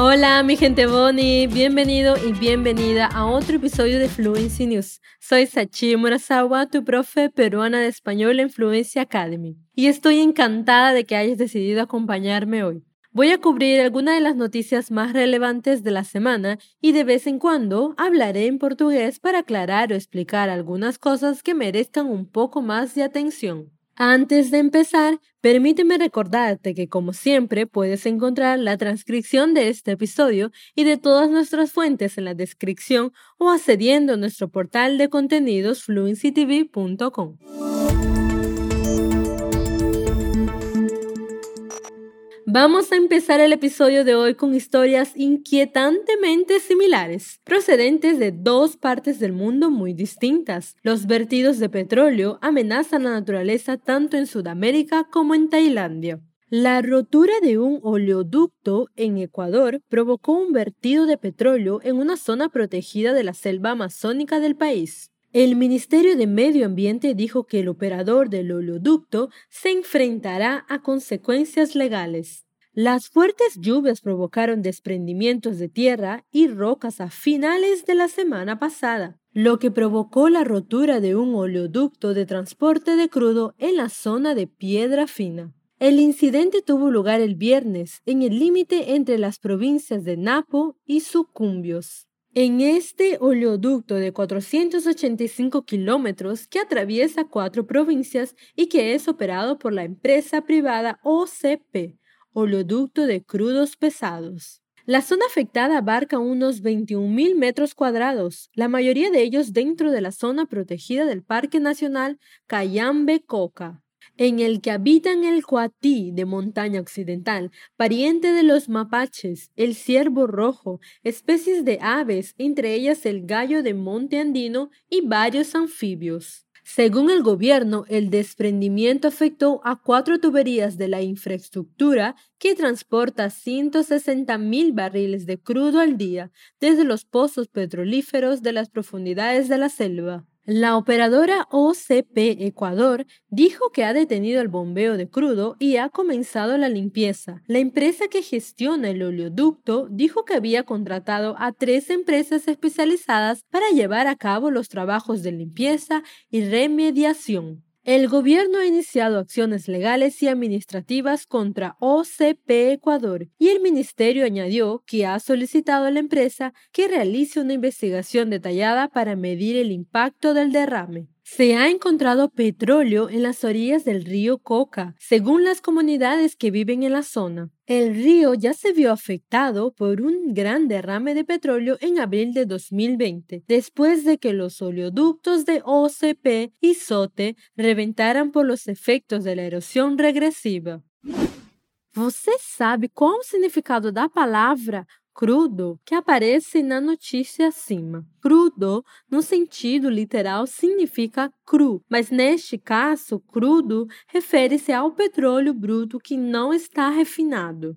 Hola mi gente Bonnie, bienvenido y bienvenida a otro episodio de Fluency News. Soy Sachi Murasawa, tu profe peruana de español en Fluency Academy, y estoy encantada de que hayas decidido acompañarme hoy. Voy a cubrir algunas de las noticias más relevantes de la semana y de vez en cuando hablaré en portugués para aclarar o explicar algunas cosas que merezcan un poco más de atención. Antes de empezar, permíteme recordarte que como siempre puedes encontrar la transcripción de este episodio y de todas nuestras fuentes en la descripción o accediendo a nuestro portal de contenidos fluencytv.com. Vamos a empezar el episodio de hoy con historias inquietantemente similares, procedentes de dos partes del mundo muy distintas. Los vertidos de petróleo amenazan la naturaleza tanto en Sudamérica como en Tailandia. La rotura de un oleoducto en Ecuador provocó un vertido de petróleo en una zona protegida de la selva amazónica del país. El Ministerio de Medio Ambiente dijo que el operador del oleoducto se enfrentará a consecuencias legales. Las fuertes lluvias provocaron desprendimientos de tierra y rocas a finales de la semana pasada, lo que provocó la rotura de un oleoducto de transporte de crudo en la zona de Piedra Fina. El incidente tuvo lugar el viernes en el límite entre las provincias de Napo y Sucumbios. En este oleoducto de 485 kilómetros que atraviesa cuatro provincias y que es operado por la empresa privada OCP, Oleoducto de Crudos Pesados. La zona afectada abarca unos 21.000 metros cuadrados, la mayoría de ellos dentro de la zona protegida del Parque Nacional Cayambe-Coca en el que habitan el cuatí de montaña occidental, pariente de los mapaches, el ciervo rojo, especies de aves, entre ellas el gallo de monte andino y varios anfibios. Según el gobierno, el desprendimiento afectó a cuatro tuberías de la infraestructura que transporta 160 mil barriles de crudo al día desde los pozos petrolíferos de las profundidades de la selva. La operadora OCP Ecuador dijo que ha detenido el bombeo de crudo y ha comenzado la limpieza. La empresa que gestiona el oleoducto dijo que había contratado a tres empresas especializadas para llevar a cabo los trabajos de limpieza y remediación. El gobierno ha iniciado acciones legales y administrativas contra OCP Ecuador y el ministerio añadió que ha solicitado a la empresa que realice una investigación detallada para medir el impacto del derrame. Se ha encontrado petróleo en las orillas del río Coca, según las comunidades que viven en la zona. El río ya se vio afectado por un gran derrame de petróleo en abril de 2020, después de que los oleoductos de OCP y SOTE reventaran por los efectos de la erosión regresiva. Você sabe qual o significado da palavra crudo que aparece na notícia acima. Crudo, no sentido literal, significa cru, mas neste caso, crudo refere-se ao petróleo bruto que não está refinado.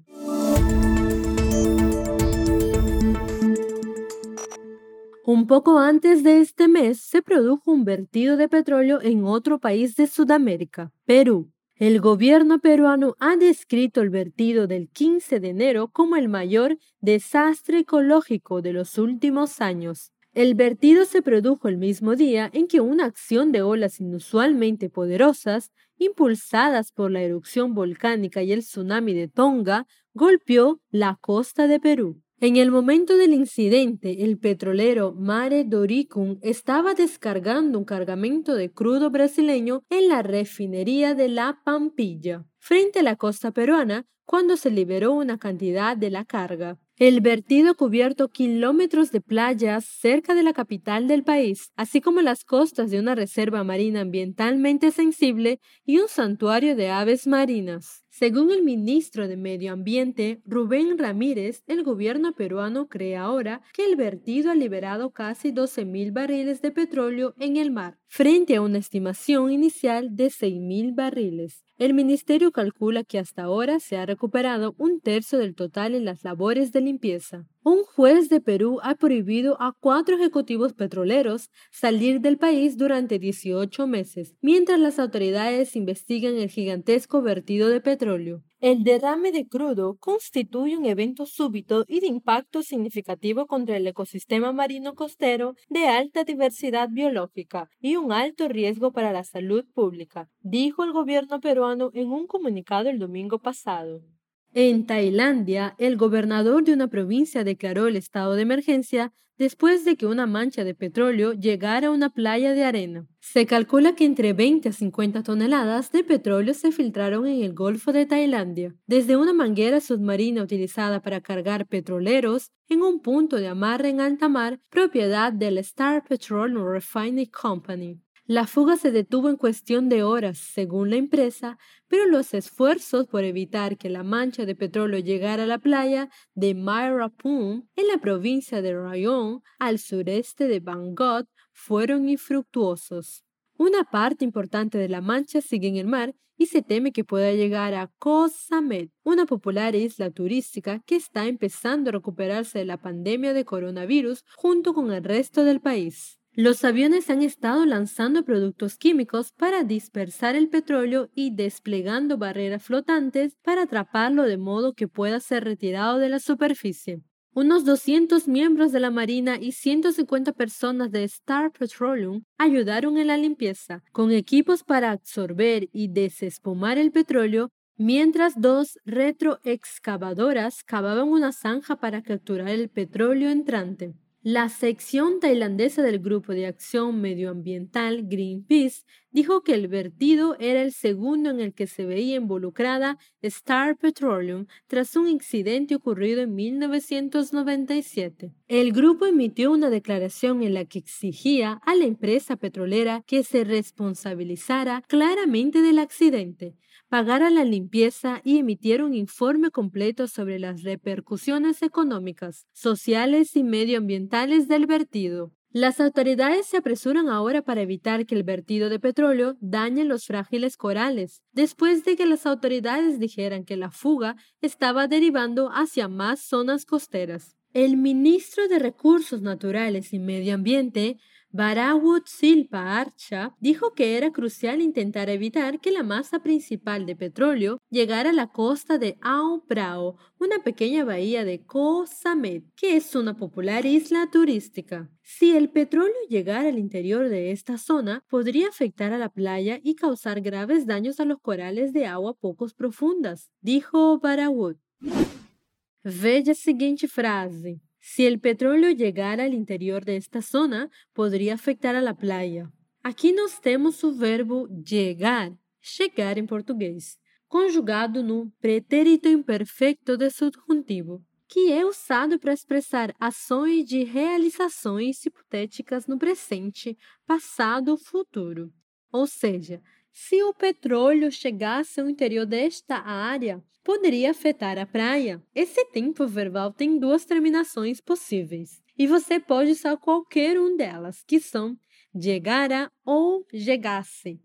Un poco antes de este mes se produjo un vertido de petróleo en otro país de Sudamérica, Perú. El gobierno peruano ha descrito el vertido del 15 de enero como el mayor desastre ecológico de los últimos años. El vertido se produjo el mismo día en que una acción de olas inusualmente poderosas, impulsadas por la erupción volcánica y el tsunami de Tonga, golpeó la costa de Perú. En el momento del incidente, el petrolero Mare Doricum estaba descargando un cargamento de crudo brasileño en la refinería de La Pampilla, frente a la costa peruana, cuando se liberó una cantidad de la carga. El vertido cubierto kilómetros de playas cerca de la capital del país, así como las costas de una reserva marina ambientalmente sensible y un santuario de aves marinas. Según el ministro de Medio Ambiente, Rubén Ramírez, el gobierno peruano cree ahora que el vertido ha liberado casi 12.000 barriles de petróleo en el mar, frente a una estimación inicial de 6.000 barriles. El ministerio calcula que hasta ahora se ha recuperado un tercio del total en las labores de limpieza. Un juez de Perú ha prohibido a cuatro ejecutivos petroleros salir del país durante 18 meses, mientras las autoridades investigan el gigantesco vertido de petróleo. El derrame de crudo constituye un evento súbito y de impacto significativo contra el ecosistema marino costero de alta diversidad biológica y un alto riesgo para la salud pública, dijo el gobierno peruano en un comunicado el domingo pasado. En Tailandia, el gobernador de una provincia declaró el estado de emergencia después de que una mancha de petróleo llegara a una playa de arena. Se calcula que entre 20 a 50 toneladas de petróleo se filtraron en el Golfo de Tailandia, desde una manguera submarina utilizada para cargar petroleros en un punto de amarre en alta mar propiedad del Star Petroleum Refining Company. La fuga se detuvo en cuestión de horas, según la empresa, pero los esfuerzos por evitar que la mancha de petróleo llegara a la playa de Mairapum, en la provincia de Rayong, al sureste de Bangkok, fueron infructuosos. Una parte importante de la mancha sigue en el mar y se teme que pueda llegar a Koh Samet, una popular isla turística que está empezando a recuperarse de la pandemia de coronavirus junto con el resto del país. Los aviones han estado lanzando productos químicos para dispersar el petróleo y desplegando barreras flotantes para atraparlo de modo que pueda ser retirado de la superficie. Unos 200 miembros de la Marina y 150 personas de Star Petroleum ayudaron en la limpieza, con equipos para absorber y desespumar el petróleo, mientras dos retroexcavadoras cavaban una zanja para capturar el petróleo entrante. La sección tailandesa del Grupo de Acción Medioambiental Greenpeace dijo que el vertido era el segundo en el que se veía involucrada Star Petroleum tras un incidente ocurrido en 1997. El grupo emitió una declaración en la que exigía a la empresa petrolera que se responsabilizara claramente del accidente, pagara la limpieza y emitiera un informe completo sobre las repercusiones económicas, sociales y medioambientales del vertido. Las autoridades se apresuran ahora para evitar que el vertido de petróleo dañe los frágiles corales, después de que las autoridades dijeran que la fuga estaba derivando hacia más zonas costeras. El ministro de Recursos Naturales y Medio Ambiente Barawut Silpa Archa dijo que era crucial intentar evitar que la masa principal de petróleo llegara a la costa de Ao Prao, una pequeña bahía de Koh Samet, que es una popular isla turística. Si el petróleo llegara al interior de esta zona, podría afectar a la playa y causar graves daños a los corales de agua pocos profundas, dijo Barawut. Veja a seguinte frase. Si el petróleo llegara al interior de esta zona, podría afectar a la playa. Aqui nós temos o verbo llegar, chegar em português, conjugado no pretérito imperfeito de subjuntivo, que é usado para expressar ações de realizações hipotéticas no presente, passado ou futuro. Ou seja, se o petróleo chegasse ao interior desta área, poderia afetar a praia. Esse tempo verbal tem duas terminações possíveis, e você pode usar qualquer um delas, que são llegara ou llegasse.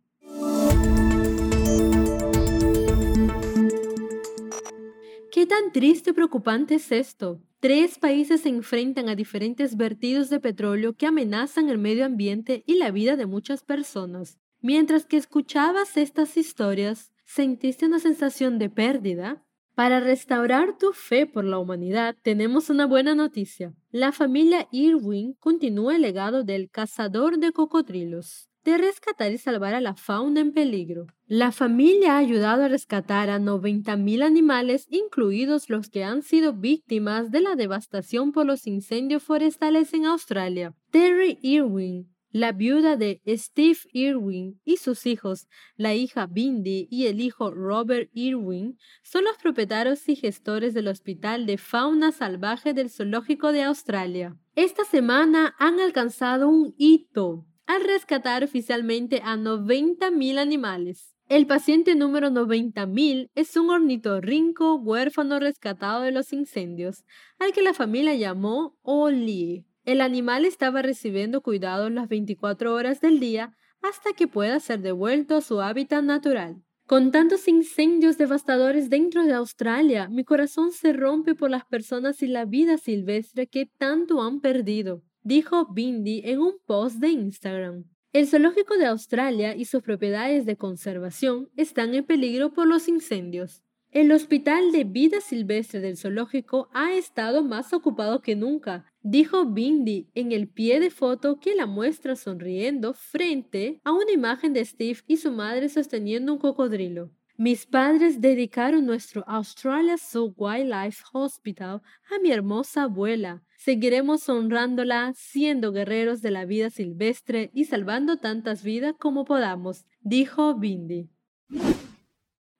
¿Qué tan triste y preocupante es esto? Tres países se enfrentan a diferentes vertidos de petróleo que amenazan el medio ambiente y la vida de muchas personas. Mientras que escuchabas estas historias, ¿sentiste una sensación de pérdida? Para restaurar tu fe por la humanidad, tenemos una buena noticia. La familia Irwin continúa el legado del cazador de cocodrilos, de rescatar y salvar a la fauna en peligro. La familia ha ayudado a rescatar a 90.000 animales, incluidos los que han sido víctimas de la devastación por los incendios forestales en Australia. Terry Irwin, la viuda de Steve Irwin y sus hijos, la hija Bindi y el hijo Robert Irwin, son los propietarios y gestores del Hospital de Fauna Salvaje del Zoológico de Australia. Esta semana han alcanzado un hito al rescatar oficialmente a 90.000 animales. El paciente número 90.000 es un ornitorrinco huérfano rescatado de los incendios, al que la familia llamó Oli. El animal estaba recibiendo cuidados las 24 horas del día hasta que pueda ser devuelto a su hábitat natural. Con tantos incendios devastadores dentro de Australia, mi corazón se rompe por las personas y la vida silvestre que tanto han perdido, dijo Bindi en un post de Instagram. El zoológico de Australia y sus propiedades de conservación están en peligro por los incendios. El Hospital de Vida Silvestre del zoológico ha estado más ocupado que nunca, dijo Bindi en el pie de foto que la muestra sonriendo frente a una imagen de Steve y su madre sosteniendo un cocodrilo. Mis padres dedicaron nuestro Australia Zoo Wildlife Hospital a mi hermosa abuela. Seguiremos honrándola, siendo guerreros de la vida silvestre y salvando tantas vidas como podamos, dijo Bindi.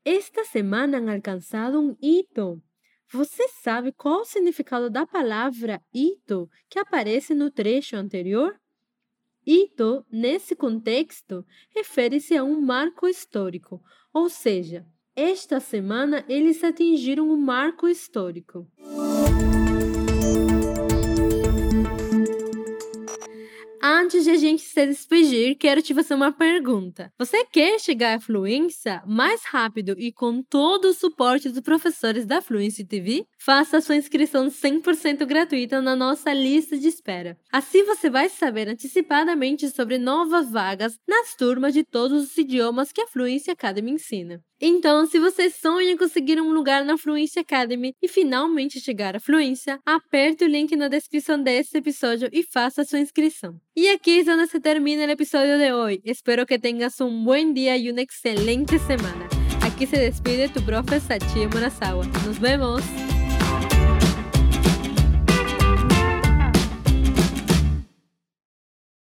Esta semana han alcançado um hito. Você sabe qual o significado da palavra hito que aparece no trecho anterior? Hito, nesse contexto, refere-se a um marco histórico, ou seja, esta semana eles atingiram um marco histórico. Antes de a gente se despedir, quero te fazer uma pergunta. Você quer chegar à fluência mais rápido e com todo o suporte dos professores da Fluency TV? Faça sua inscrição 100% gratuita na nossa lista de espera. Assim você vai saber antecipadamente sobre novas vagas nas turmas de todos os idiomas que a Fluency Academy ensina. Então, se você sonha em conseguir um lugar na Fluency Academy e finalmente chegar à fluência, aperte o link na descrição desse episódio e faça sua inscrição. Y aquí es donde se termina el episodio de hoy. Espero que tengas un buen día y una excelente semana. Aquí se despide tu profe Sachi Murasawa. Nos vemos.